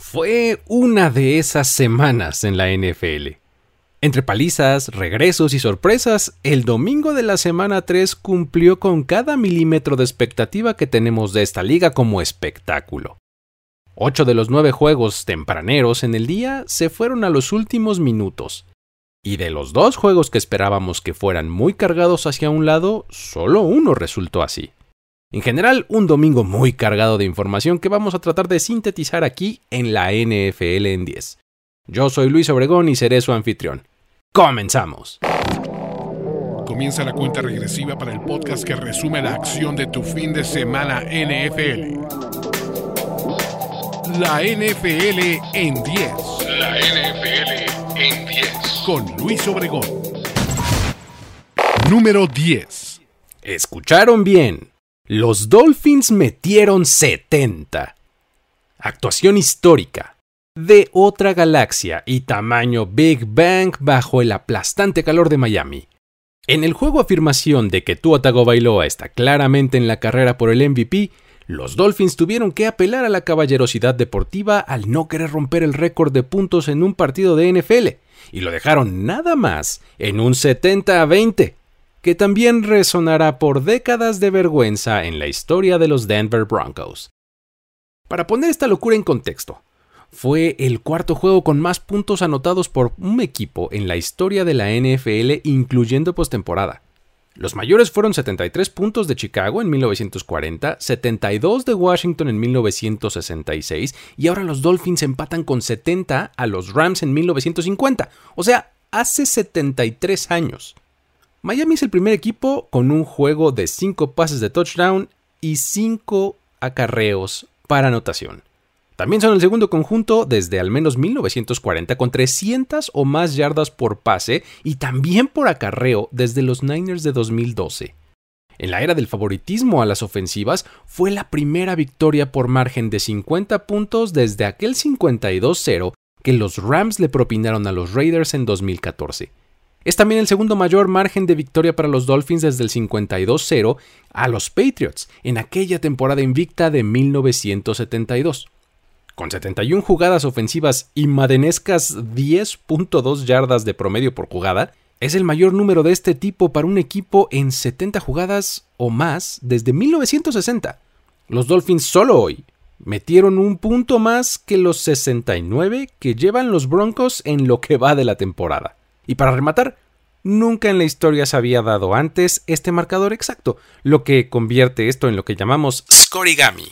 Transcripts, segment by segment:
Fue una de esas semanas en la NFL. Entre palizas, regresos y sorpresas, el domingo de la semana 3 cumplió con cada milímetro de expectativa que tenemos de esta liga como espectáculo. Ocho de los nueve juegos tempraneros en el día se fueron a los últimos minutos. Y de los dos juegos que esperábamos que fueran muy cargados hacia un lado, solo uno resultó así. En general, un domingo muy cargado de información que vamos a tratar de sintetizar aquí en la NFL en 10. Yo soy Luis Obregón y seré su anfitrión. ¡Comenzamos! Comienza la cuenta regresiva para el podcast que resume la acción de tu fin de semana NFL. La NFL en 10. La NFL en 10. Con Luis Obregón. Número 10. Escucharon bien. Los Dolphins metieron 70. Actuación histórica. De otra galaxia y tamaño Big Bang bajo el aplastante calor de Miami. En el juego afirmación de que Tua Tagovailoa está claramente en la carrera por el MVP, los Dolphins tuvieron que apelar a la caballerosidad deportiva al no querer romper el récord de puntos en un partido de NFL, y lo dejaron nada más en un 70 a 20 que también resonará por décadas de vergüenza en la historia de los Denver Broncos. Para poner esta locura en contexto, fue el cuarto juego con más puntos anotados por un equipo en la historia de la NFL, incluyendo postemporada. Los mayores fueron 73 puntos de Chicago en 1940, 72 de Washington en 1966 y ahora los Dolphins empatan con 70 a los Rams en 1950, o sea, hace 73 años. Miami es el primer equipo con un juego de 5 pases de touchdown y 5 acarreos para anotación. También son el segundo conjunto desde al menos 1940 con 300 o más yardas por pase y también por acarreo desde los Niners de 2012. En la era del favoritismo a las ofensivas fue la primera victoria por margen de 50 puntos desde aquel 52-0 que los Rams le propinaron a los Raiders en 2014. Es también el segundo mayor margen de victoria para los Dolphins desde el 52-0 a los Patriots en aquella temporada invicta de 1972. Con 71 jugadas ofensivas y madenescas 10.2 yardas de promedio por jugada, es el mayor número de este tipo para un equipo en 70 jugadas o más desde 1960. Los Dolphins solo hoy metieron un punto más que los 69 que llevan los Broncos en lo que va de la temporada. Y para rematar, nunca en la historia se había dado antes este marcador exacto, lo que convierte esto en lo que llamamos scorigami.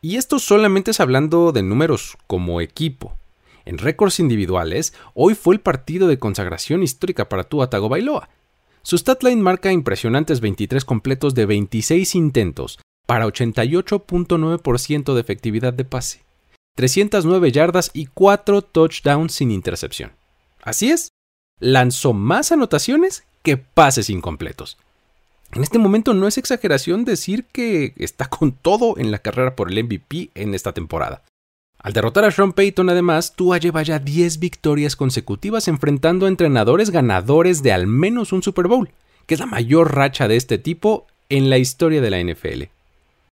Y esto solamente es hablando de números como equipo. En récords individuales, hoy fue el partido de consagración histórica para Tua Tagovailoa. Su statline marca impresionantes 23 completos de 26 intentos para 88.9% de efectividad de pase, 309 yardas y 4 touchdowns sin intercepción. Así es, lanzó más anotaciones que pases incompletos. En este momento no es exageración decir que está con todo en la carrera por el MVP en esta temporada. Al derrotar a Sean Payton, además, Tua lleva ya 10 victorias consecutivas enfrentando a entrenadores ganadores de al menos un Super Bowl, que es la mayor racha de este tipo en la historia de la NFL.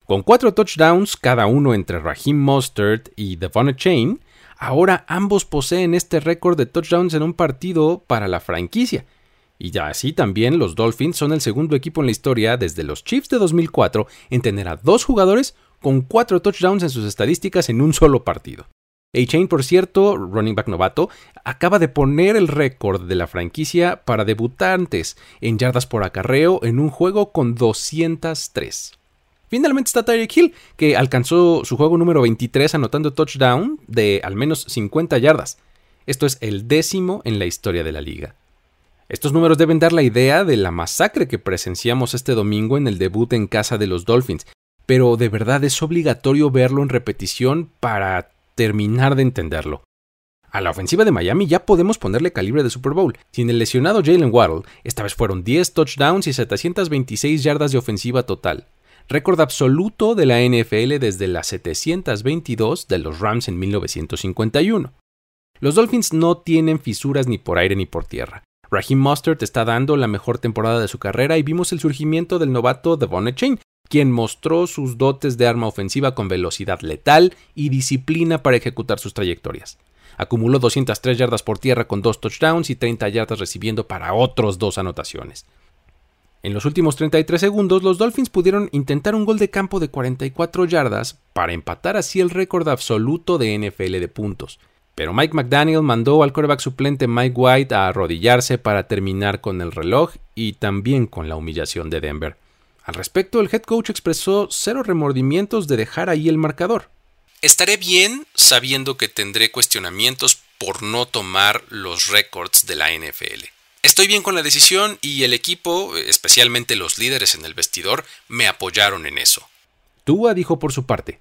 Con cuatro touchdowns, cada uno entre Raheem Mostert y Devon Chain, Ahora ambos poseen este récord de touchdowns en un partido para la franquicia. Y ya así también los Dolphins son el segundo equipo en la historia desde los Chiefs de 2004 en tener a dos jugadores con cuatro touchdowns en sus estadísticas en un solo partido. A-Chain, por cierto, running back novato, acaba de poner el récord de la franquicia para debutantes en yardas por acarreo en un juego con 203. Finalmente está Tyreek Hill, que alcanzó su juego número 23 anotando touchdown de al menos 50 yardas. Esto es el décimo en la historia de la liga. Estos números deben dar la idea de la masacre que presenciamos este domingo en el debut en casa de los Dolphins, pero de verdad es obligatorio verlo en repetición para terminar de entenderlo. A la ofensiva de Miami ya podemos ponerle calibre de Super Bowl. Sin el lesionado Jalen Waddle, esta vez fueron 10 touchdowns y 726 yardas de ofensiva total récord absoluto de la NFL desde las 722 de los Rams en 1951. Los Dolphins no tienen fisuras ni por aire ni por tierra. Raheem Mustard está dando la mejor temporada de su carrera y vimos el surgimiento del novato Devon Chain, quien mostró sus dotes de arma ofensiva con velocidad letal y disciplina para ejecutar sus trayectorias. Acumuló 203 yardas por tierra con dos touchdowns y 30 yardas recibiendo para otros dos anotaciones. En los últimos 33 segundos, los Dolphins pudieron intentar un gol de campo de 44 yardas para empatar así el récord absoluto de NFL de puntos. Pero Mike McDaniel mandó al quarterback suplente Mike White a arrodillarse para terminar con el reloj y también con la humillación de Denver. Al respecto, el head coach expresó cero remordimientos de dejar ahí el marcador. Estaré bien sabiendo que tendré cuestionamientos por no tomar los récords de la NFL. Estoy bien con la decisión y el equipo, especialmente los líderes en el vestidor, me apoyaron en eso. Tua dijo por su parte.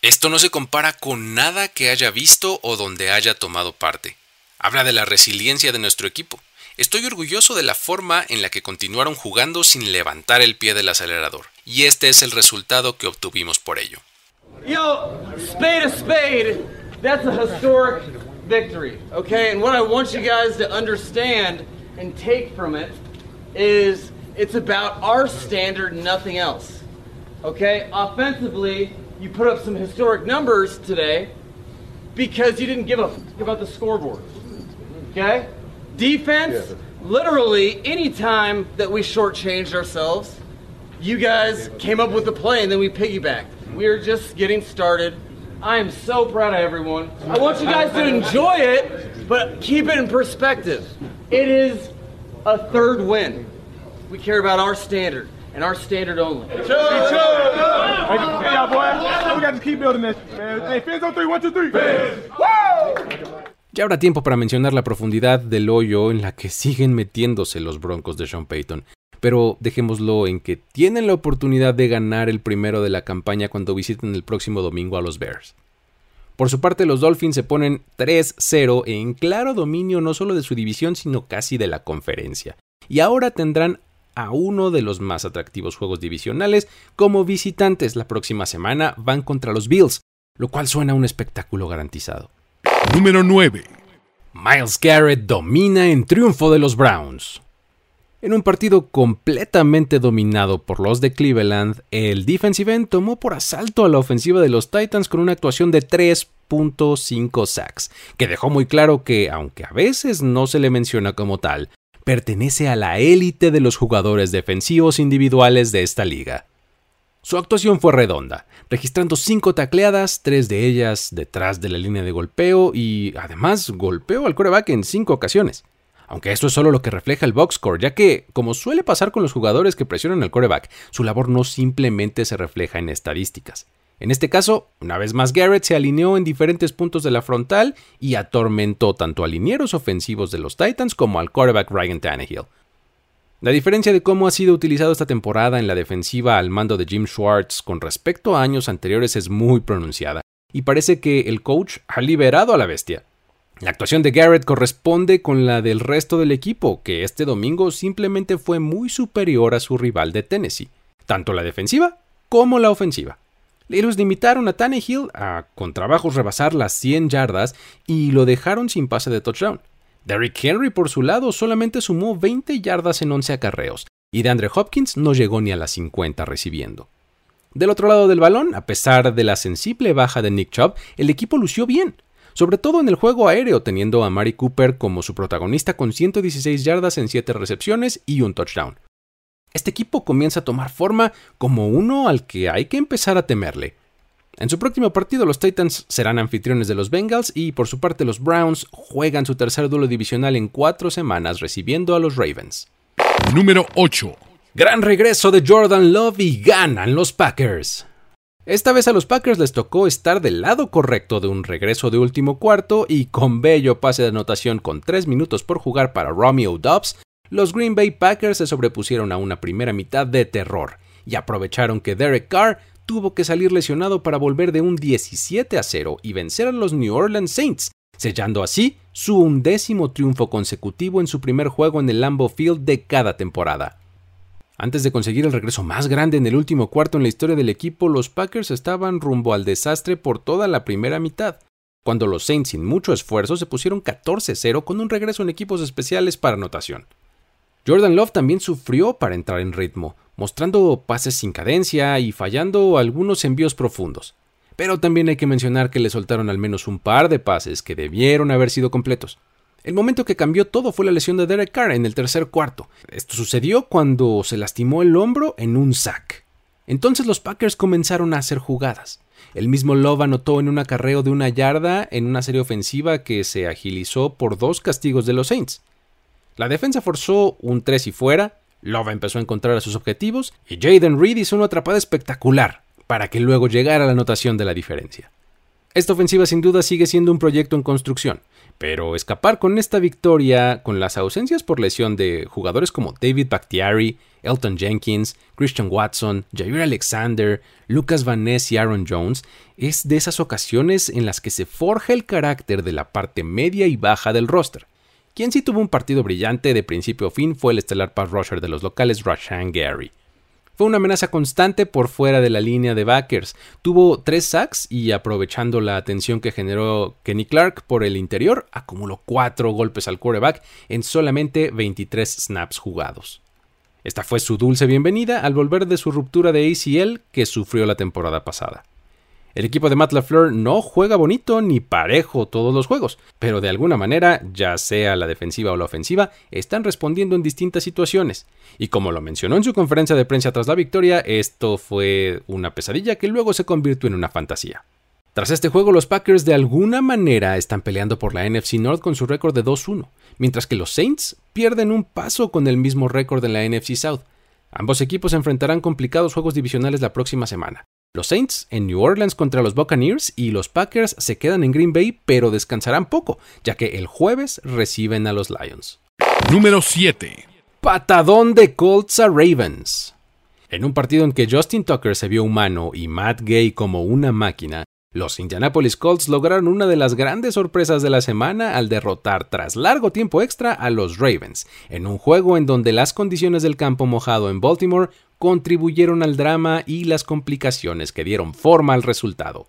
Esto no se compara con nada que haya visto o donde haya tomado parte. Habla de la resiliencia de nuestro equipo. Estoy orgulloso de la forma en la que continuaron jugando sin levantar el pie del acelerador, y este es el resultado que obtuvimos por ello. Yo, spade a spade, that's a historic victory, okay? And what I want you guys to understand and take from it is it's about our standard, nothing else. Okay? Offensively, you put up some historic numbers today because you didn't give a f- about the scoreboard. Okay? Defense, literally, any time that we shortchanged ourselves, you guys came up with the play and then we piggybacked. We are just getting started. I am so proud of everyone. I want you guys to enjoy it, but keep it in perspective. It is a third win. We care about our standard and our standard only. Hey, y'all, boy. We got to keep building this, man. Hey, fans on three, one, two, three. Woo! Ya habrá tiempo para mencionar la profundidad del hoyo en la que siguen metiéndose los Broncos de Sean Payton, pero dejémoslo en que tienen la oportunidad de ganar el primero de la campaña cuando visiten el próximo domingo a los Bears. Por su parte, los Dolphins se ponen 3-0 en claro dominio no solo de su división, sino casi de la conferencia. Y ahora tendrán a uno de los más atractivos juegos divisionales como visitantes. La próxima semana van contra los Bills, lo cual suena a un espectáculo garantizado. Número 9. Miles Garrett domina en triunfo de los Browns. En un partido completamente dominado por los de Cleveland, el defensive end tomó por asalto a la ofensiva de los Titans con una actuación de 3.5 sacks, que dejó muy claro que, aunque a veces no se le menciona como tal, pertenece a la élite de los jugadores defensivos individuales de esta liga. Su actuación fue redonda, registrando cinco tacleadas, tres de ellas detrás de la línea de golpeo y además golpeó al coreback en cinco ocasiones. Aunque esto es solo lo que refleja el box score, ya que, como suele pasar con los jugadores que presionan al coreback, su labor no simplemente se refleja en estadísticas. En este caso, una vez más Garrett se alineó en diferentes puntos de la frontal y atormentó tanto a linieros ofensivos de los Titans como al quarterback Ryan Tannehill. La diferencia de cómo ha sido utilizado esta temporada en la defensiva al mando de Jim Schwartz con respecto a años anteriores es muy pronunciada, y parece que el coach ha liberado a la bestia. La actuación de Garrett corresponde con la del resto del equipo, que este domingo simplemente fue muy superior a su rival de Tennessee, tanto la defensiva como la ofensiva. Ellos limitaron a Tannehill a con trabajos rebasar las 100 yardas y lo dejaron sin pase de touchdown. Derrick Henry, por su lado, solamente sumó 20 yardas en 11 acarreos, y de Andre Hopkins no llegó ni a las 50 recibiendo. Del otro lado del balón, a pesar de la sensible baja de Nick Chubb, el equipo lució bien, sobre todo en el juego aéreo, teniendo a Mari Cooper como su protagonista con 116 yardas en 7 recepciones y un touchdown. Este equipo comienza a tomar forma como uno al que hay que empezar a temerle. En su próximo partido los Titans serán anfitriones de los Bengals y por su parte los Browns juegan su tercer duelo divisional en cuatro semanas recibiendo a los Ravens. Número 8. Gran regreso de Jordan Love y ganan los Packers. Esta vez a los Packers les tocó estar del lado correcto de un regreso de último cuarto y con bello pase de anotación con 3 minutos por jugar para Romeo Dobbs, los Green Bay Packers se sobrepusieron a una primera mitad de terror y aprovecharon que Derek Carr tuvo que salir lesionado para volver de un 17 a 0 y vencer a los New Orleans Saints, sellando así su undécimo triunfo consecutivo en su primer juego en el Lambeau Field de cada temporada. Antes de conseguir el regreso más grande en el último cuarto en la historia del equipo, los Packers estaban rumbo al desastre por toda la primera mitad, cuando los Saints sin mucho esfuerzo se pusieron 14-0 con un regreso en equipos especiales para anotación. Jordan Love también sufrió para entrar en ritmo, mostrando pases sin cadencia y fallando algunos envíos profundos. Pero también hay que mencionar que le soltaron al menos un par de pases que debieron haber sido completos. El momento que cambió todo fue la lesión de Derek Carr en el tercer cuarto. Esto sucedió cuando se lastimó el hombro en un sack. Entonces los Packers comenzaron a hacer jugadas. El mismo Love anotó en un acarreo de una yarda en una serie ofensiva que se agilizó por dos castigos de los Saints. La defensa forzó un 3 y fuera, Love empezó a encontrar a sus objetivos y Jaden Reed hizo una atrapada espectacular para que luego llegara la anotación de la diferencia. Esta ofensiva sin duda sigue siendo un proyecto en construcción, pero escapar con esta victoria, con las ausencias por lesión de jugadores como David Bakhtiari, Elton Jenkins, Christian Watson, Jair Alexander, Lucas Van Ness y Aaron Jones, es de esas ocasiones en las que se forja el carácter de la parte media y baja del roster. Quien sí tuvo un partido brillante de principio a fin fue el estelar pass rusher de los locales Rashan Gary. Fue una amenaza constante por fuera de la línea de backers. Tuvo tres sacks y aprovechando la atención que generó Kenny Clark por el interior, acumuló cuatro golpes al quarterback en solamente 23 snaps jugados. Esta fue su dulce bienvenida al volver de su ruptura de ACL que sufrió la temporada pasada. El equipo de Matt LaFleur no juega bonito ni parejo todos los juegos, pero de alguna manera, ya sea la defensiva o la ofensiva, están respondiendo en distintas situaciones. Y como lo mencionó en su conferencia de prensa tras la victoria, esto fue una pesadilla que luego se convirtió en una fantasía. Tras este juego, los Packers de alguna manera están peleando por la NFC North con su récord de 2-1, mientras que los Saints pierden un paso con el mismo récord en la NFC South. Ambos equipos enfrentarán complicados juegos divisionales la próxima semana, los Saints en New Orleans contra los Buccaneers y los Packers se quedan en Green Bay pero descansarán poco, ya que el jueves reciben a los Lions. Número 7. Patadón de Colts a Ravens. En un partido en que Justin Tucker se vio humano y Matt Gay como una máquina, los Indianapolis Colts lograron una de las grandes sorpresas de la semana al derrotar tras largo tiempo extra a los Ravens, en un juego en donde las condiciones del campo mojado en Baltimore contribuyeron al drama y las complicaciones que dieron forma al resultado.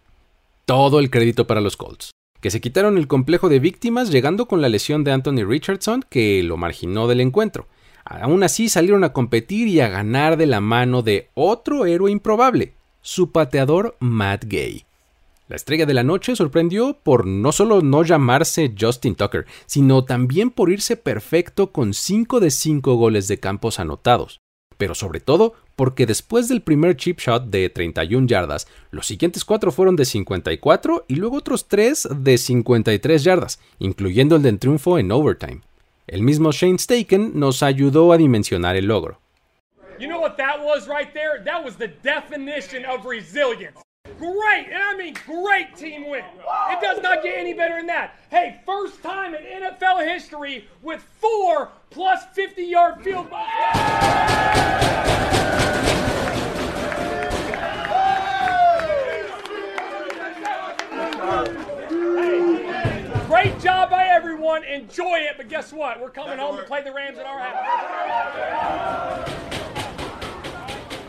Todo el crédito para los Colts, que se quitaron el complejo de víctimas llegando con la lesión de Anthony Richardson que lo marginó del encuentro. Aún así salieron a competir y a ganar de la mano de otro héroe improbable, su pateador Matt Gay. La estrella de la noche sorprendió por no solo no llamarse Justin Tucker, sino también por irse perfecto con 5 de 5 goles de campos anotados. Pero sobre todo porque después del primer chip shot de 31 yardas, los siguientes 4 fueron de 54 y luego otros 3 de 53 yardas, incluyendo el del triunfo en overtime. El mismo Shane Staken nos ayudó a dimensionar el logro. You know what that was right there? That was the definition of resilience. Great, and I mean great team win. It does not get any better than that. Hey, first time in NFL history with four plus 50 yard field goals. great job by everyone. Enjoy it, but guess what? We're coming home to play the Rams in our house.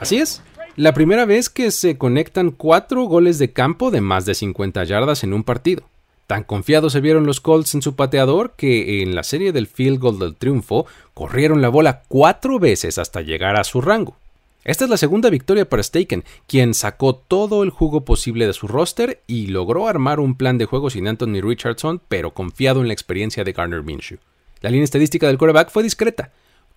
Así es. La primera vez que se conectan cuatro goles de campo de más de 50 yardas en un partido. Tan confiados se vieron los Colts en su pateador que en la serie del field goal del triunfo corrieron la bola cuatro veces hasta llegar a su rango. Esta es la segunda victoria para Staken, quien sacó todo el jugo posible de su roster y logró armar un plan de juego sin Anthony Richardson, pero confiado en la experiencia de Garner Minshew. La línea estadística del quarterback fue discreta,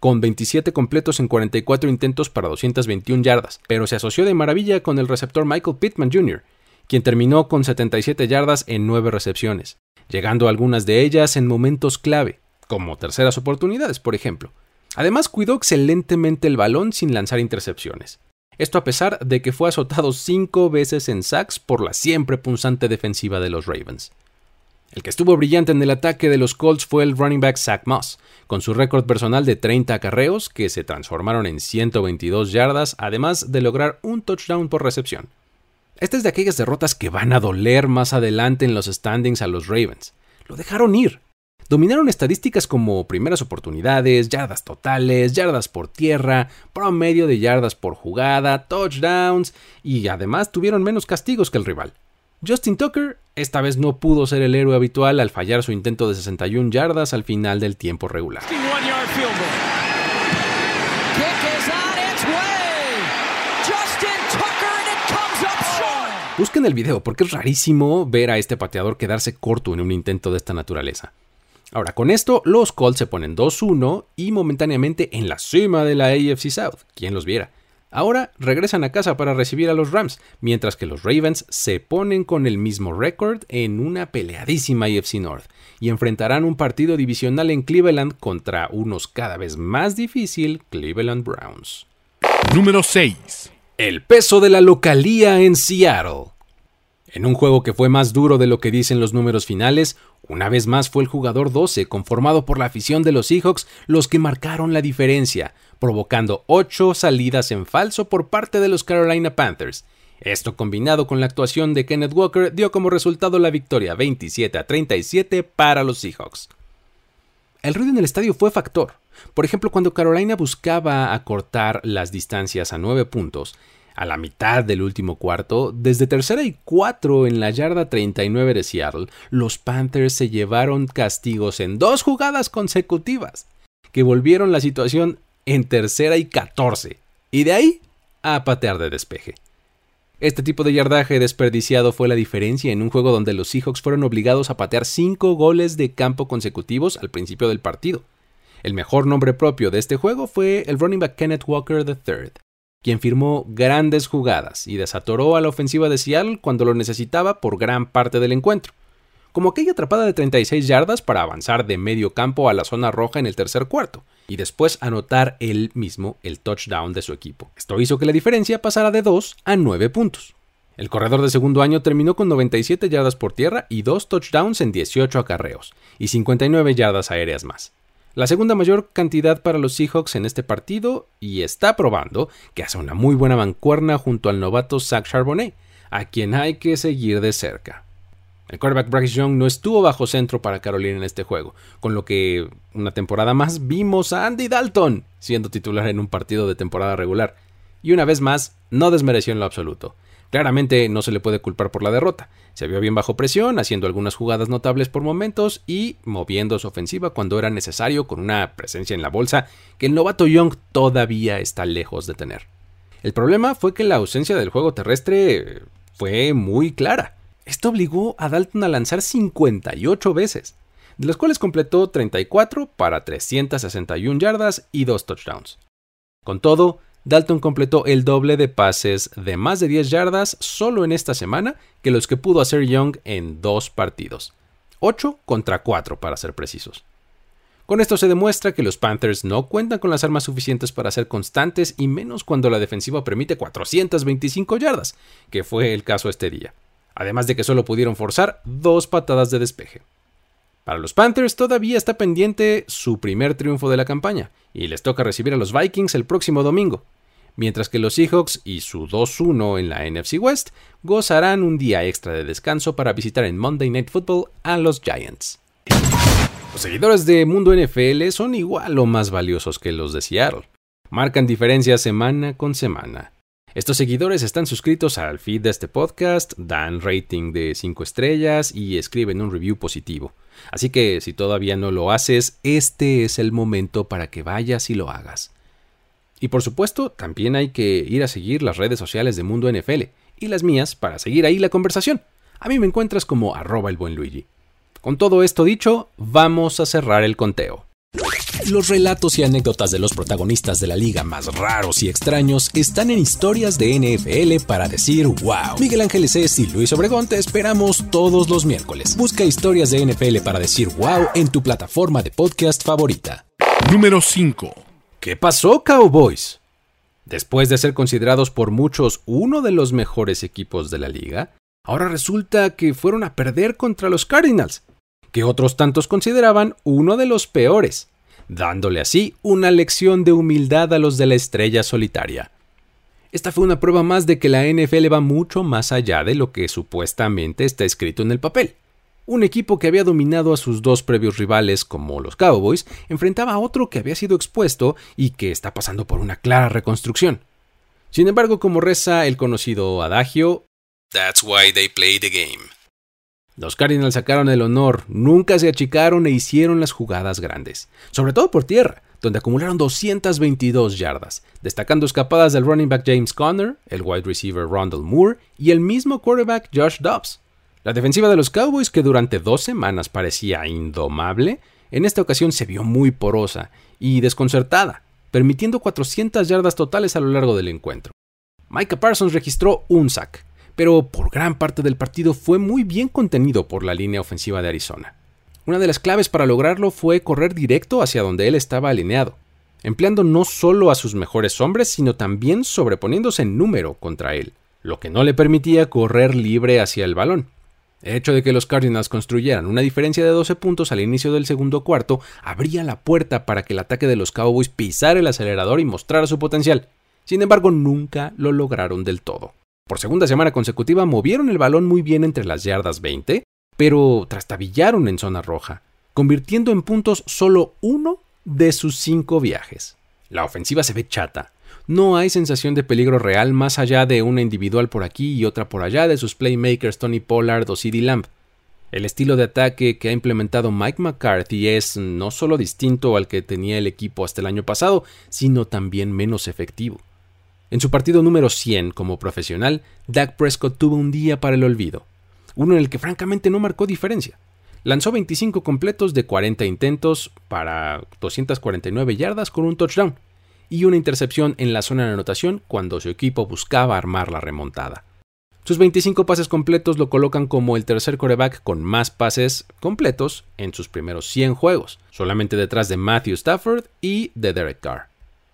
con 27 completos en 44 intentos para 221 yardas, pero se asoció de maravilla con el receptor Michael Pittman Jr., quien terminó con 77 yardas en 9 recepciones, llegando algunas de ellas en momentos clave, como terceras oportunidades, por ejemplo. Además, cuidó excelentemente el balón sin lanzar intercepciones. Esto a pesar de que fue azotado cinco veces en sacks por la siempre punzante defensiva de los Ravens. El que estuvo brillante en el ataque de los Colts fue el running back Zach Moss, con su récord personal de 30 acarreos que se transformaron en 122 yardas, además de lograr un touchdown por recepción. Esta es de aquellas derrotas que van a doler más adelante en los standings a los Ravens. Lo dejaron ir. Dominaron estadísticas como primeras oportunidades, yardas totales, yardas por tierra, promedio de yardas por jugada, touchdowns y además tuvieron menos castigos que el rival. Justin Tucker esta vez no pudo ser el héroe habitual al fallar su intento de 61 yardas al final del tiempo regular. Busquen el video porque es rarísimo ver a este pateador quedarse corto en un intento de esta naturaleza. Ahora, con esto, los Colts se ponen 2-1 y momentáneamente en la cima de la AFC South. ¿Quién los viera? Ahora regresan a casa para recibir a los Rams, mientras que los Ravens se ponen con el mismo récord en una peleadísima AFC North y enfrentarán un partido divisional en Cleveland contra unos cada vez más difícil Cleveland Browns. Número 6. El peso de la localía en Seattle. En un juego que fue más duro de lo que dicen los números finales, una vez más fue el jugador 12, conformado por la afición de los Seahawks, los que marcaron la diferencia, provocando 8 salidas en falso por parte de los Carolina Panthers. Esto combinado con la actuación de Kenneth Walker dio como resultado la victoria 27 a 37 para los Seahawks. El ruido en el estadio fue factor. Por ejemplo, cuando Carolina buscaba acortar las distancias a 9 puntos, a la mitad del último cuarto, desde tercera y cuatro en la yarda 39 de Seattle, los Panthers se llevaron castigos en dos jugadas consecutivas, que volvieron la situación en tercera y 14, y de ahí a patear de despeje. Este tipo de yardaje desperdiciado fue la diferencia en un juego donde los Seahawks fueron obligados a patear cinco goles de campo consecutivos al principio del partido. El mejor nombre propio de este juego fue el running back Kenneth Walker III, quien firmó grandes jugadas y desatoró a la ofensiva de Seattle cuando lo necesitaba por gran parte del encuentro, como aquella atrapada de 36 yardas para avanzar de medio campo a la zona roja en el tercer cuarto, y después anotar él mismo el touchdown de su equipo. Esto hizo que la diferencia pasara de 2 a 9 puntos. El corredor de segundo año terminó con 97 yardas por tierra y 2 touchdowns en 18 acarreos, y 59 yardas aéreas más la segunda mayor cantidad para los Seahawks en este partido y está probando que hace una muy buena mancuerna junto al novato Zach Charbonnet, a quien hay que seguir de cerca. El quarterback Bryce Young no estuvo bajo centro para Carolina en este juego, con lo que una temporada más vimos a Andy Dalton siendo titular en un partido de temporada regular, y una vez más no desmereció en lo absoluto. Claramente no se le puede culpar por la derrota. Se vio bien bajo presión, haciendo algunas jugadas notables por momentos y moviendo su ofensiva cuando era necesario con una presencia en la bolsa que el novato Young todavía está lejos de tener. El problema fue que la ausencia del juego terrestre fue muy clara. Esto obligó a Dalton a lanzar 58 veces, de las cuales completó 34 para 361 yardas y 2 touchdowns. Con todo, Dalton completó el doble de pases de más de 10 yardas solo en esta semana que los que pudo hacer Young en dos partidos. 8 contra 4 para ser precisos. Con esto se demuestra que los Panthers no cuentan con las armas suficientes para ser constantes y menos cuando la defensiva permite 425 yardas, que fue el caso este día. Además de que solo pudieron forzar dos patadas de despeje. Para los Panthers todavía está pendiente su primer triunfo de la campaña, y les toca recibir a los Vikings el próximo domingo mientras que los Seahawks y su 2-1 en la NFC West gozarán un día extra de descanso para visitar en Monday Night Football a los Giants. Los seguidores de Mundo NFL son igual o más valiosos que los de Seattle. Marcan diferencias semana con semana. Estos seguidores están suscritos al feed de este podcast, dan rating de 5 estrellas y escriben un review positivo. Así que si todavía no lo haces, este es el momento para que vayas y lo hagas. Y por supuesto, también hay que ir a seguir las redes sociales de Mundo NFL y las mías para seguir ahí la conversación. A mí me encuentras como arroba el buen Luigi. Con todo esto dicho, vamos a cerrar el conteo. Los relatos y anécdotas de los protagonistas de la liga más raros y extraños están en historias de NFL para decir wow. Miguel Ángeles es y Luis Obregón te esperamos todos los miércoles. Busca historias de NFL para decir wow en tu plataforma de podcast favorita. Número 5. ¿Qué pasó, Cowboys? Después de ser considerados por muchos uno de los mejores equipos de la liga, ahora resulta que fueron a perder contra los Cardinals, que otros tantos consideraban uno de los peores, dándole así una lección de humildad a los de la estrella solitaria. Esta fue una prueba más de que la NFL va mucho más allá de lo que supuestamente está escrito en el papel. Un equipo que había dominado a sus dos previos rivales como los Cowboys enfrentaba a otro que había sido expuesto y que está pasando por una clara reconstrucción. Sin embargo, como reza el conocido adagio. Los Cardinals sacaron el honor, nunca se achicaron e hicieron las jugadas grandes, sobre todo por tierra, donde acumularon 222 yardas, destacando escapadas del running back James Conner, el wide receiver Rondell Moore y el mismo quarterback Josh Dobbs. La defensiva de los Cowboys, que durante dos semanas parecía indomable, en esta ocasión se vio muy porosa y desconcertada, permitiendo 400 yardas totales a lo largo del encuentro. Micah Parsons registró un sack, pero por gran parte del partido fue muy bien contenido por la línea ofensiva de Arizona. Una de las claves para lograrlo fue correr directo hacia donde él estaba alineado, empleando no solo a sus mejores hombres, sino también sobreponiéndose en número contra él, lo que no le permitía correr libre hacia el balón. El hecho de que los Cardinals construyeran una diferencia de 12 puntos al inicio del segundo cuarto abría la puerta para que el ataque de los Cowboys pisara el acelerador y mostrara su potencial. Sin embargo, nunca lo lograron del todo. Por segunda semana consecutiva movieron el balón muy bien entre las yardas 20, pero trastabillaron en zona roja, convirtiendo en puntos solo uno de sus cinco viajes. La ofensiva se ve chata. No hay sensación de peligro real más allá de una individual por aquí y otra por allá de sus playmakers Tony Pollard o CD Lamb. El estilo de ataque que ha implementado Mike McCarthy es no solo distinto al que tenía el equipo hasta el año pasado, sino también menos efectivo. En su partido número 100 como profesional, Dak Prescott tuvo un día para el olvido, uno en el que francamente no marcó diferencia. Lanzó 25 completos de 40 intentos para 249 yardas con un touchdown y una intercepción en la zona de anotación cuando su equipo buscaba armar la remontada. Sus 25 pases completos lo colocan como el tercer coreback con más pases completos en sus primeros 100 juegos, solamente detrás de Matthew Stafford y de Derek Carr.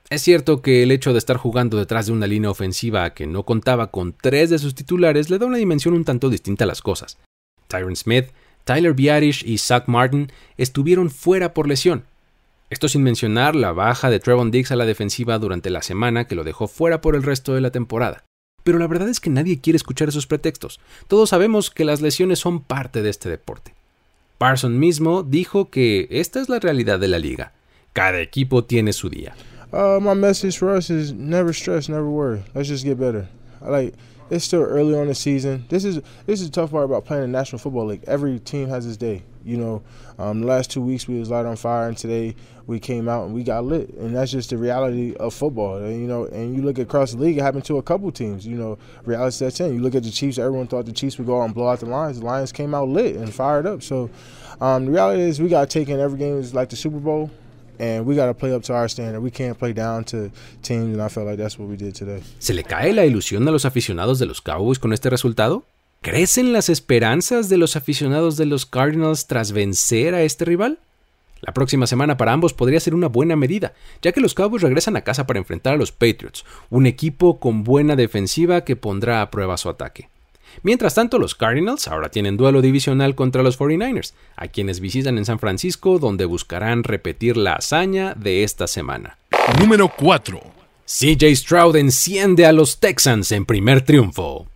Es cierto que el hecho de estar jugando detrás de una línea ofensiva que no contaba con tres de sus titulares le da una dimensión un tanto distinta a las cosas. Tyron Smith, Tyler Biarish y Zach Martin estuvieron fuera por lesión. Esto sin mencionar la baja de Trevon Diggs a la defensiva durante la semana que lo dejó fuera por el resto de la temporada. Pero la verdad es que nadie quiere escuchar esos pretextos. Todos sabemos que las lesiones son parte de este deporte. Parson mismo dijo que esta es la realidad de la liga. Cada equipo tiene su día. Uh, my message for us is never stress, never worry. Let's just get better. Like it's still early on the season. This is this is the tough part about playing in the National Football League. Every team has its day. You know, um, the last two weeks we was light on fire, and today we came out and we got lit, and that's just the reality of football. And, you know, and you look across the league, it happened to a couple teams. You know, reality sets in. You look at the Chiefs. Everyone thought the Chiefs would go out and blow out the Lions. The Lions came out lit and fired up. So um, the reality is we got to take in every game is like the Super Bowl ¿Se le cae la ilusión a los aficionados de los Cowboys con este resultado? ¿Crecen las esperanzas de los aficionados de los Cardinals tras vencer a este rival? La próxima semana para ambos podría ser una buena medida, ya que los Cowboys regresan a casa para enfrentar a los Patriots, un equipo con buena defensiva que pondrá a prueba su ataque. Mientras tanto, los Cardinals ahora tienen duelo divisional contra los 49ers, a quienes visitan en San Francisco, donde buscarán repetir la hazaña de esta semana. Número 4. CJ Stroud enciende a los Texans en primer triunfo.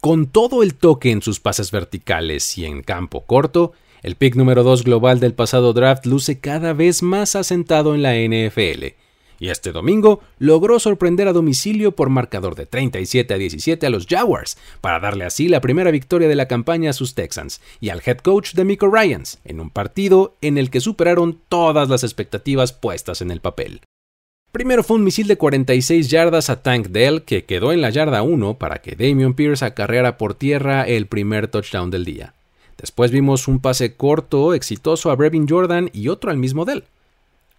Con todo el toque en sus pases verticales y en campo corto, el pick número 2 global del pasado draft luce cada vez más asentado en la NFL y este domingo logró sorprender a domicilio por marcador de 37 a 17 a los Jaguars, para darle así la primera victoria de la campaña a sus Texans y al head coach de Miko Ryans, en un partido en el que superaron todas las expectativas puestas en el papel. Primero fue un misil de 46 yardas a Tank Dell que quedó en la yarda 1 para que Damian Pierce acarreara por tierra el primer touchdown del día. Después vimos un pase corto exitoso a Brevin Jordan y otro al mismo Dell.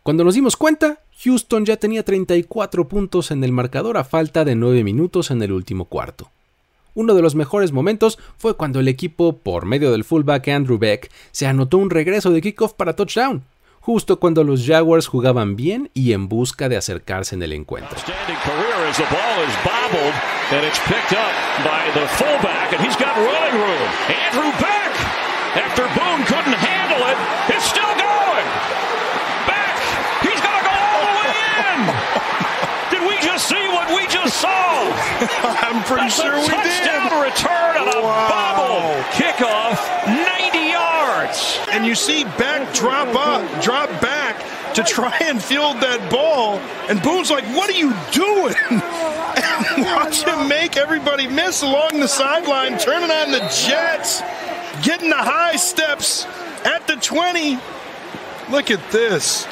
Cuando nos dimos cuenta, Houston ya tenía 34 puntos en el marcador a falta de 9 minutos en el último cuarto. Uno de los mejores momentos fue cuando el equipo, por medio del fullback Andrew Beck, se anotó un regreso de kickoff para touchdown, justo cuando los Jaguars jugaban bien y en busca de acercarse en el encuentro. I'm pretty That's sure a we touchdown did. return on a wow. bobble kickoff, 90 yards. And you see Beck drop up, drop back to try and field that ball, and Boone's like, "What are you doing?" and watch him make everybody miss along the sideline, turning on the Jets. getting the high steps at the 20. Look at this.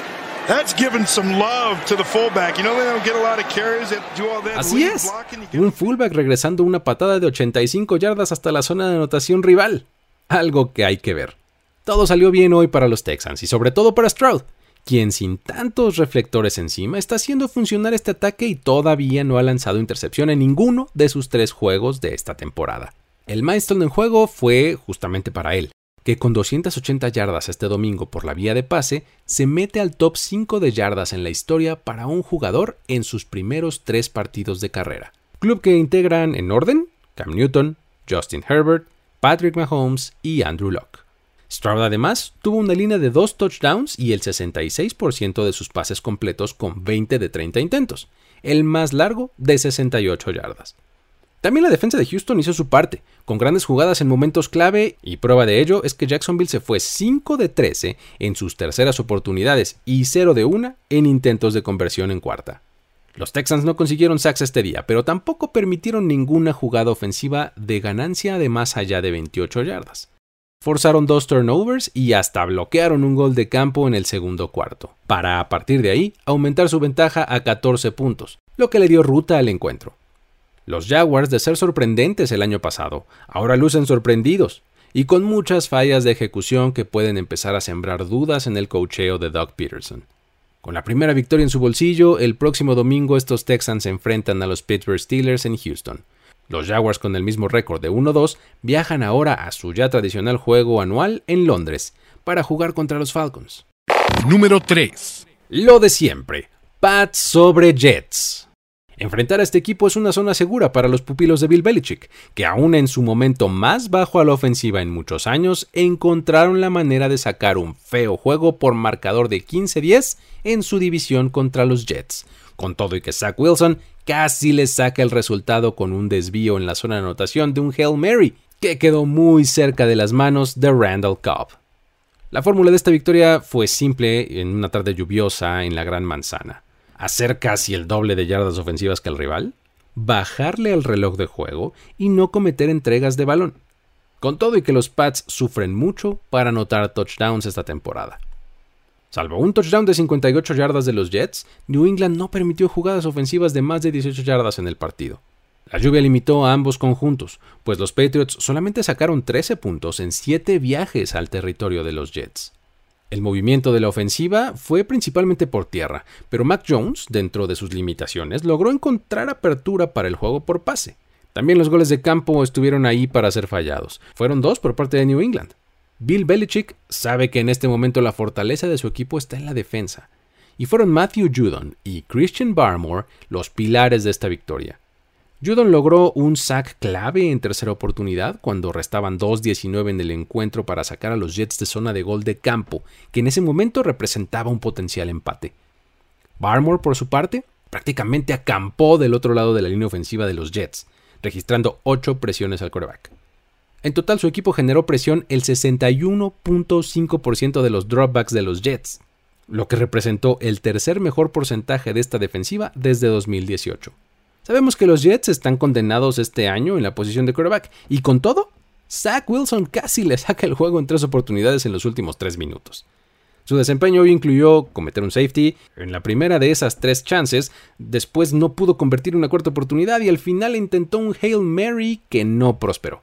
That's giving some love to the fullback. You know they don't get a lot of carries that do all that Así es. Un fullback regresando una patada de 85 yardas hasta la zona de anotación rival. Algo que hay que ver. Todo salió bien hoy para los Texans y sobre todo para Stroud, quien sin tantos reflectores encima está haciendo funcionar este ataque y todavía no ha lanzado intercepción en ninguno de sus tres juegos de esta temporada. El milestone en juego fue justamente para él, que con 280 yardas este domingo por la vía de pase, se mete al top 5 de yardas en la historia para un jugador en sus primeros tres partidos de carrera. Club que integran en orden Cam Newton, Justin Herbert, Patrick Mahomes y Andrew Locke. Stroud además tuvo una línea de dos touchdowns y el 66% de sus pases completos con 20 de 30 intentos, el más largo de 68 yardas. También la defensa de Houston hizo su parte, con grandes jugadas en momentos clave, y prueba de ello es que Jacksonville se fue 5 de 13 en sus terceras oportunidades y 0 de 1 en intentos de conversión en cuarta. Los Texans no consiguieron sacks este día, pero tampoco permitieron ninguna jugada ofensiva de ganancia de más allá de 28 yardas. Forzaron dos turnovers y hasta bloquearon un gol de campo en el segundo cuarto, para a partir de ahí aumentar su ventaja a 14 puntos, lo que le dio ruta al encuentro. Los Jaguars, de ser sorprendentes el año pasado, ahora lucen sorprendidos y con muchas fallas de ejecución que pueden empezar a sembrar dudas en el cocheo de Doug Peterson. Con la primera victoria en su bolsillo, el próximo domingo estos Texans se enfrentan a los Pittsburgh Steelers en Houston. Los Jaguars con el mismo récord de 1-2 viajan ahora a su ya tradicional juego anual en Londres para jugar contra los Falcons. Número 3. Lo de siempre. Pats sobre Jets. Enfrentar a este equipo es una zona segura para los pupilos de Bill Belichick, que aún en su momento más bajo a la ofensiva en muchos años, encontraron la manera de sacar un feo juego por marcador de 15-10 en su división contra los Jets. Con todo y que Zach Wilson casi les saca el resultado con un desvío en la zona de anotación de un Hail Mary, que quedó muy cerca de las manos de Randall Cobb. La fórmula de esta victoria fue simple en una tarde lluviosa en la Gran Manzana hacer casi el doble de yardas ofensivas que el rival, bajarle al reloj de juego y no cometer entregas de balón. Con todo y que los Pats sufren mucho para anotar touchdowns esta temporada. Salvo un touchdown de 58 yardas de los Jets, New England no permitió jugadas ofensivas de más de 18 yardas en el partido. La lluvia limitó a ambos conjuntos, pues los Patriots solamente sacaron 13 puntos en 7 viajes al territorio de los Jets. El movimiento de la ofensiva fue principalmente por tierra, pero Mac Jones, dentro de sus limitaciones, logró encontrar apertura para el juego por pase. También los goles de campo estuvieron ahí para ser fallados. Fueron dos por parte de New England. Bill Belichick sabe que en este momento la fortaleza de su equipo está en la defensa, y fueron Matthew Judon y Christian Barmore los pilares de esta victoria. Judon logró un sack clave en tercera oportunidad cuando restaban 2.19 en el encuentro para sacar a los Jets de zona de gol de campo, que en ese momento representaba un potencial empate. Barmore, por su parte, prácticamente acampó del otro lado de la línea ofensiva de los Jets, registrando 8 presiones al coreback. En total, su equipo generó presión el 61.5% de los dropbacks de los Jets, lo que representó el tercer mejor porcentaje de esta defensiva desde 2018. Sabemos que los Jets están condenados este año en la posición de quarterback, y con todo, Zach Wilson casi le saca el juego en tres oportunidades en los últimos tres minutos. Su desempeño hoy incluyó cometer un safety en la primera de esas tres chances, después no pudo convertir una cuarta oportunidad y al final intentó un Hail Mary que no prosperó.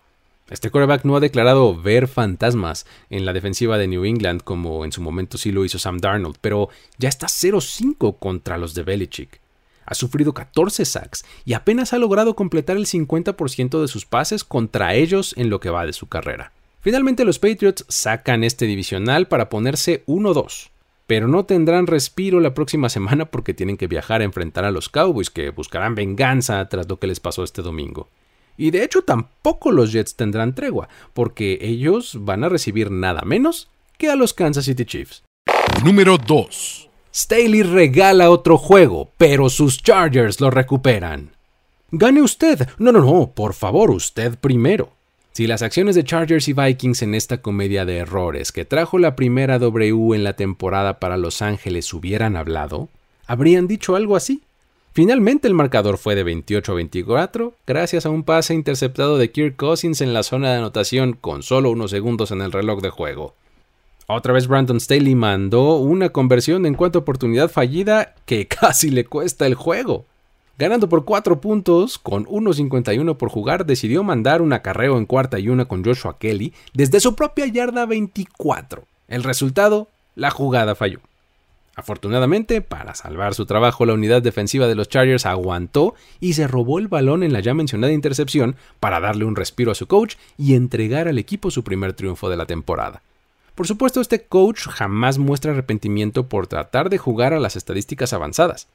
Este quarterback no ha declarado ver fantasmas en la defensiva de New England como en su momento sí lo hizo Sam Darnold, pero ya está 0-5 contra los de Belichick ha sufrido 14 sacks y apenas ha logrado completar el 50% de sus pases contra ellos en lo que va de su carrera. Finalmente los Patriots sacan este divisional para ponerse 1-2, pero no tendrán respiro la próxima semana porque tienen que viajar a enfrentar a los Cowboys que buscarán venganza tras lo que les pasó este domingo. Y de hecho tampoco los Jets tendrán tregua, porque ellos van a recibir nada menos que a los Kansas City Chiefs. Número 2. Staley regala otro juego, pero sus Chargers lo recuperan. Gane usted. No, no, no, por favor, usted primero. Si las acciones de Chargers y Vikings en esta comedia de errores que trajo la primera W en la temporada para Los Ángeles hubieran hablado, habrían dicho algo así. Finalmente el marcador fue de 28 a 24 gracias a un pase interceptado de Kirk Cousins en la zona de anotación con solo unos segundos en el reloj de juego. Otra vez Brandon Staley mandó una conversión en cuanto a oportunidad fallida que casi le cuesta el juego. Ganando por 4 puntos, con 1.51 por jugar, decidió mandar un acarreo en cuarta y una con Joshua Kelly desde su propia yarda 24. El resultado, la jugada falló. Afortunadamente, para salvar su trabajo, la unidad defensiva de los Chargers aguantó y se robó el balón en la ya mencionada intercepción para darle un respiro a su coach y entregar al equipo su primer triunfo de la temporada. Por supuesto, este coach jamás muestra arrepentimiento por tratar de jugar a las estadísticas avanzadas.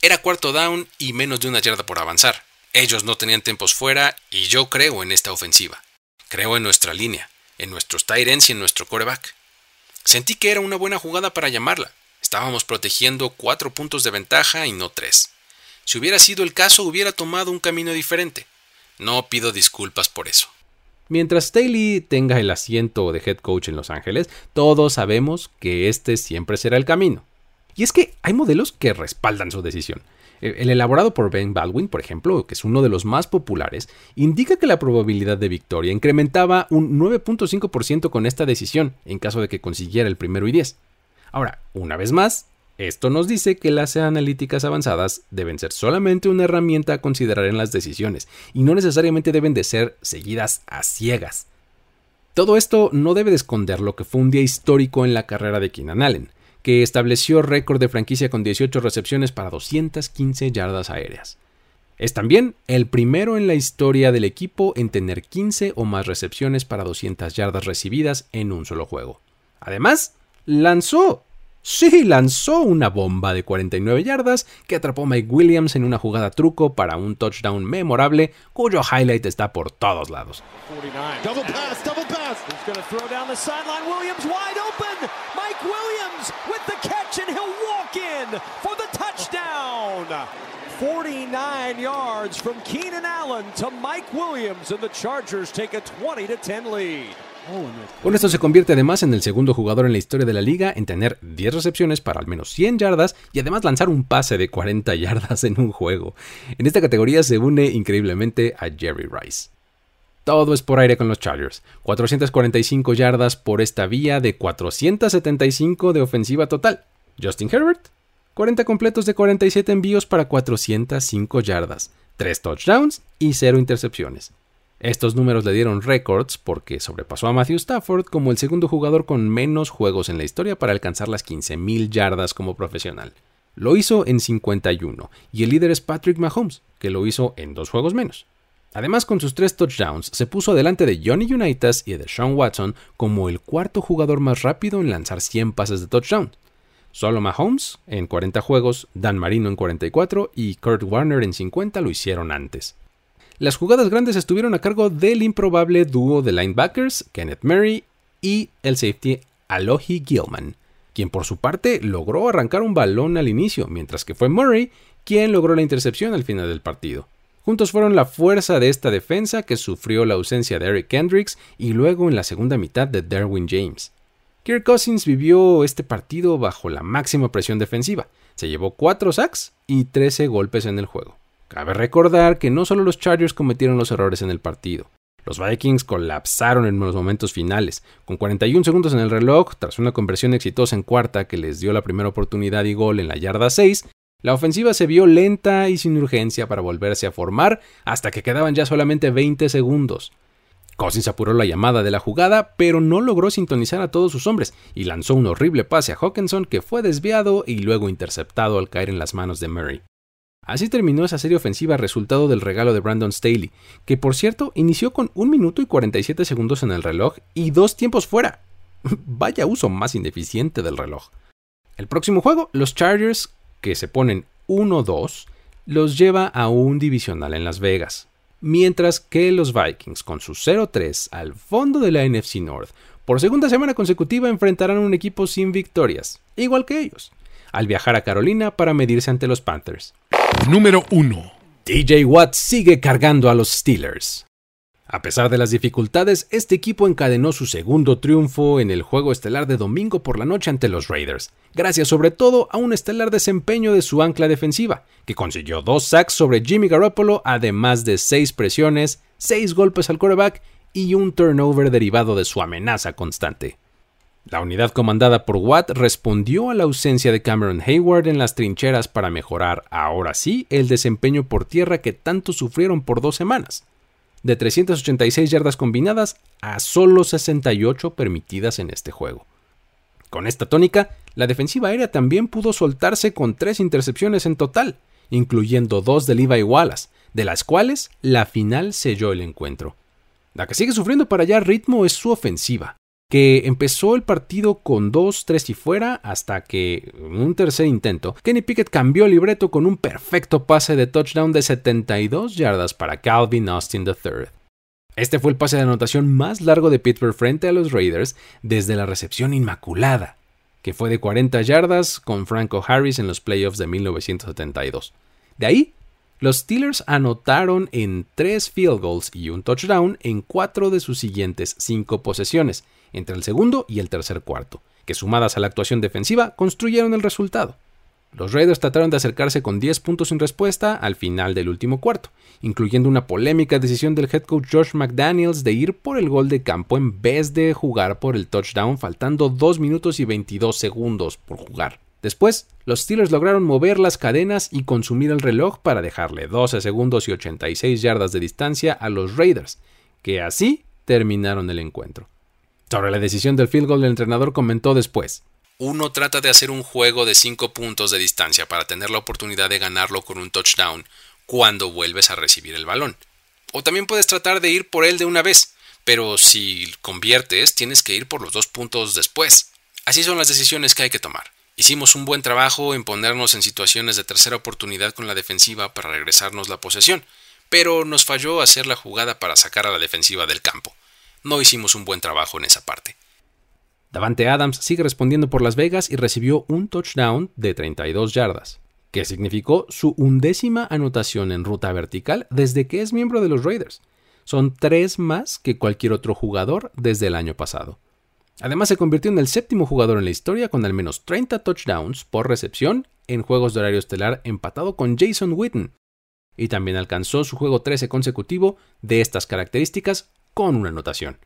Era cuarto down y menos de una yarda por avanzar. Ellos no tenían tiempos fuera y yo creo en esta ofensiva. Creo en nuestra línea, en nuestros tight ends y en nuestro quarterback. Sentí que era una buena jugada para llamarla. Estábamos protegiendo cuatro puntos de ventaja y no tres. Si hubiera sido el caso, hubiera tomado un camino diferente. No pido disculpas por eso. Mientras Staley tenga el asiento de head coach en Los Ángeles, todos sabemos que este siempre será el camino. Y es que hay modelos que respaldan su decisión. El elaborado por Ben Baldwin, por ejemplo, que es uno de los más populares, indica que la probabilidad de victoria incrementaba un 9.5% con esta decisión en caso de que consiguiera el primero y 10. Ahora, una vez más, esto nos dice que las analíticas avanzadas deben ser solamente una herramienta a considerar en las decisiones y no necesariamente deben de ser seguidas a ciegas. Todo esto no debe de esconder lo que fue un día histórico en la carrera de Keenan Allen, que estableció récord de franquicia con 18 recepciones para 215 yardas aéreas. Es también el primero en la historia del equipo en tener 15 o más recepciones para 200 yardas recibidas en un solo juego. Además, lanzó Sí, lanzó una bomba de 49 yardas que atrapó Mike Williams en una jugada truco para un touchdown memorable cuyo highlight está por todos lados. Mike Williams with the catch and he'll walk in for the touchdown. 49 yards from Keenan Allen to Mike Williams and the Chargers take a 20 10 lead. Con esto se convierte además en el segundo jugador en la historia de la liga en tener 10 recepciones para al menos 100 yardas y además lanzar un pase de 40 yardas en un juego. En esta categoría se une increíblemente a Jerry Rice. Todo es por aire con los Chargers. 445 yardas por esta vía de 475 de ofensiva total. Justin Herbert, 40 completos de 47 envíos para 405 yardas, 3 touchdowns y 0 intercepciones. Estos números le dieron récords porque sobrepasó a Matthew Stafford como el segundo jugador con menos juegos en la historia para alcanzar las 15.000 yardas como profesional. Lo hizo en 51 y el líder es Patrick Mahomes, que lo hizo en dos juegos menos. Además, con sus tres touchdowns, se puso delante de Johnny Unitas y de Sean Watson como el cuarto jugador más rápido en lanzar 100 pases de touchdown. Solo Mahomes en 40 juegos, Dan Marino en 44 y Kurt Warner en 50 lo hicieron antes. Las jugadas grandes estuvieron a cargo del improbable dúo de linebackers Kenneth Murray y el safety Alohi Gilman, quien por su parte logró arrancar un balón al inicio, mientras que fue Murray quien logró la intercepción al final del partido. Juntos fueron la fuerza de esta defensa que sufrió la ausencia de Eric Kendricks y luego en la segunda mitad de Derwin James. Kirk Cousins vivió este partido bajo la máxima presión defensiva. Se llevó 4 sacks y 13 golpes en el juego. Cabe recordar que no solo los Chargers cometieron los errores en el partido. Los Vikings colapsaron en los momentos finales, con 41 segundos en el reloj, tras una conversión exitosa en cuarta que les dio la primera oportunidad y gol en la yarda 6, la ofensiva se vio lenta y sin urgencia para volverse a formar hasta que quedaban ya solamente 20 segundos. Cousins apuró la llamada de la jugada, pero no logró sintonizar a todos sus hombres y lanzó un horrible pase a Hawkinson que fue desviado y luego interceptado al caer en las manos de Murray. Así terminó esa serie ofensiva resultado del regalo de Brandon Staley, que por cierto inició con 1 minuto y 47 segundos en el reloj y dos tiempos fuera. Vaya uso más ineficiente del reloj. El próximo juego, los Chargers, que se ponen 1-2, los lleva a un divisional en Las Vegas. Mientras que los Vikings, con su 0-3 al fondo de la NFC North, por segunda semana consecutiva enfrentarán a un equipo sin victorias, igual que ellos, al viajar a Carolina para medirse ante los Panthers. Número 1. DJ Watt sigue cargando a los Steelers. A pesar de las dificultades, este equipo encadenó su segundo triunfo en el juego estelar de domingo por la noche ante los Raiders, gracias sobre todo a un estelar desempeño de su ancla defensiva, que consiguió dos sacks sobre Jimmy Garoppolo, además de seis presiones, seis golpes al quarterback y un turnover derivado de su amenaza constante. La unidad comandada por Watt respondió a la ausencia de Cameron Hayward en las trincheras para mejorar, ahora sí, el desempeño por tierra que tanto sufrieron por dos semanas de 386 yardas combinadas a solo 68 permitidas en este juego. Con esta tónica, la defensiva aérea también pudo soltarse con tres intercepciones en total, incluyendo dos de Levi Wallace, de las cuales la final selló el encuentro. La que sigue sufriendo para allá ritmo es su ofensiva, que empezó el partido con 2, 3 y fuera hasta que, en un tercer intento, Kenny Pickett cambió el libreto con un perfecto pase de touchdown de 72 yardas para Calvin Austin III. Este fue el pase de anotación más largo de Pittsburgh frente a los Raiders desde la recepción inmaculada, que fue de 40 yardas con Franco Harris en los playoffs de 1972. De ahí, los Steelers anotaron en 3 field goals y un touchdown en 4 de sus siguientes 5 posesiones, entre el segundo y el tercer cuarto, que sumadas a la actuación defensiva construyeron el resultado. Los Raiders trataron de acercarse con 10 puntos sin respuesta al final del último cuarto, incluyendo una polémica decisión del head coach Josh McDaniels de ir por el gol de campo en vez de jugar por el touchdown faltando 2 minutos y 22 segundos por jugar. Después, los Steelers lograron mover las cadenas y consumir el reloj para dejarle 12 segundos y 86 yardas de distancia a los Raiders, que así terminaron el encuentro. Sobre la decisión del field goal, el entrenador comentó después. Uno trata de hacer un juego de 5 puntos de distancia para tener la oportunidad de ganarlo con un touchdown cuando vuelves a recibir el balón. O también puedes tratar de ir por él de una vez, pero si conviertes tienes que ir por los dos puntos después. Así son las decisiones que hay que tomar. Hicimos un buen trabajo en ponernos en situaciones de tercera oportunidad con la defensiva para regresarnos la posesión, pero nos falló hacer la jugada para sacar a la defensiva del campo no hicimos un buen trabajo en esa parte. Davante Adams sigue respondiendo por Las Vegas y recibió un touchdown de 32 yardas, que significó su undécima anotación en ruta vertical desde que es miembro de los Raiders. Son tres más que cualquier otro jugador desde el año pasado. Además se convirtió en el séptimo jugador en la historia con al menos 30 touchdowns por recepción en juegos de horario estelar empatado con Jason Witten. Y también alcanzó su juego 13 consecutivo de estas características con una anotación.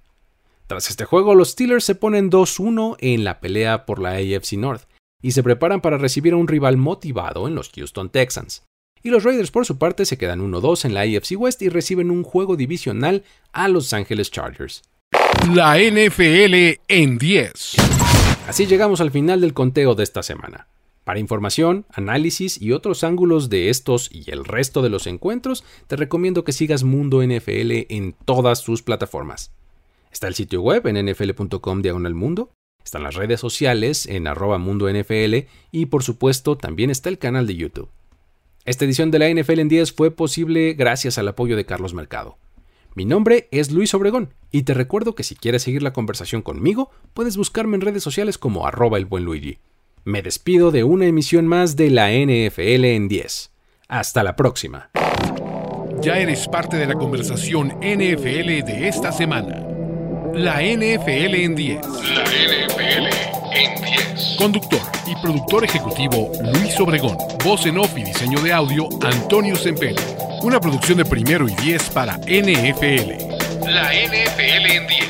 Tras este juego, los Steelers se ponen 2-1 en la pelea por la AFC North y se preparan para recibir a un rival motivado en los Houston Texans. Y los Raiders por su parte se quedan 1-2 en la AFC West y reciben un juego divisional a Los Angeles Chargers. La NFL en 10. Así llegamos al final del conteo de esta semana. Para información, análisis y otros ángulos de estos y el resto de los encuentros, te recomiendo que sigas Mundo NFL en todas sus plataformas. Está el sitio web en nfl.com diagonal mundo, están las redes sociales en arroba mundo NFL y por supuesto también está el canal de YouTube. Esta edición de la NFL en 10 fue posible gracias al apoyo de Carlos Mercado. Mi nombre es Luis Obregón y te recuerdo que si quieres seguir la conversación conmigo, puedes buscarme en redes sociales como arroba el buen Luigi. Me despido de una emisión más de la NFL en 10. Hasta la próxima. Ya eres parte de la conversación NFL de esta semana. La NFL en 10. La NFL en 10. Conductor y productor ejecutivo Luis Obregón. Voz en off y diseño de audio Antonio Semperi. Una producción de primero y 10 para NFL. La NFL en 10.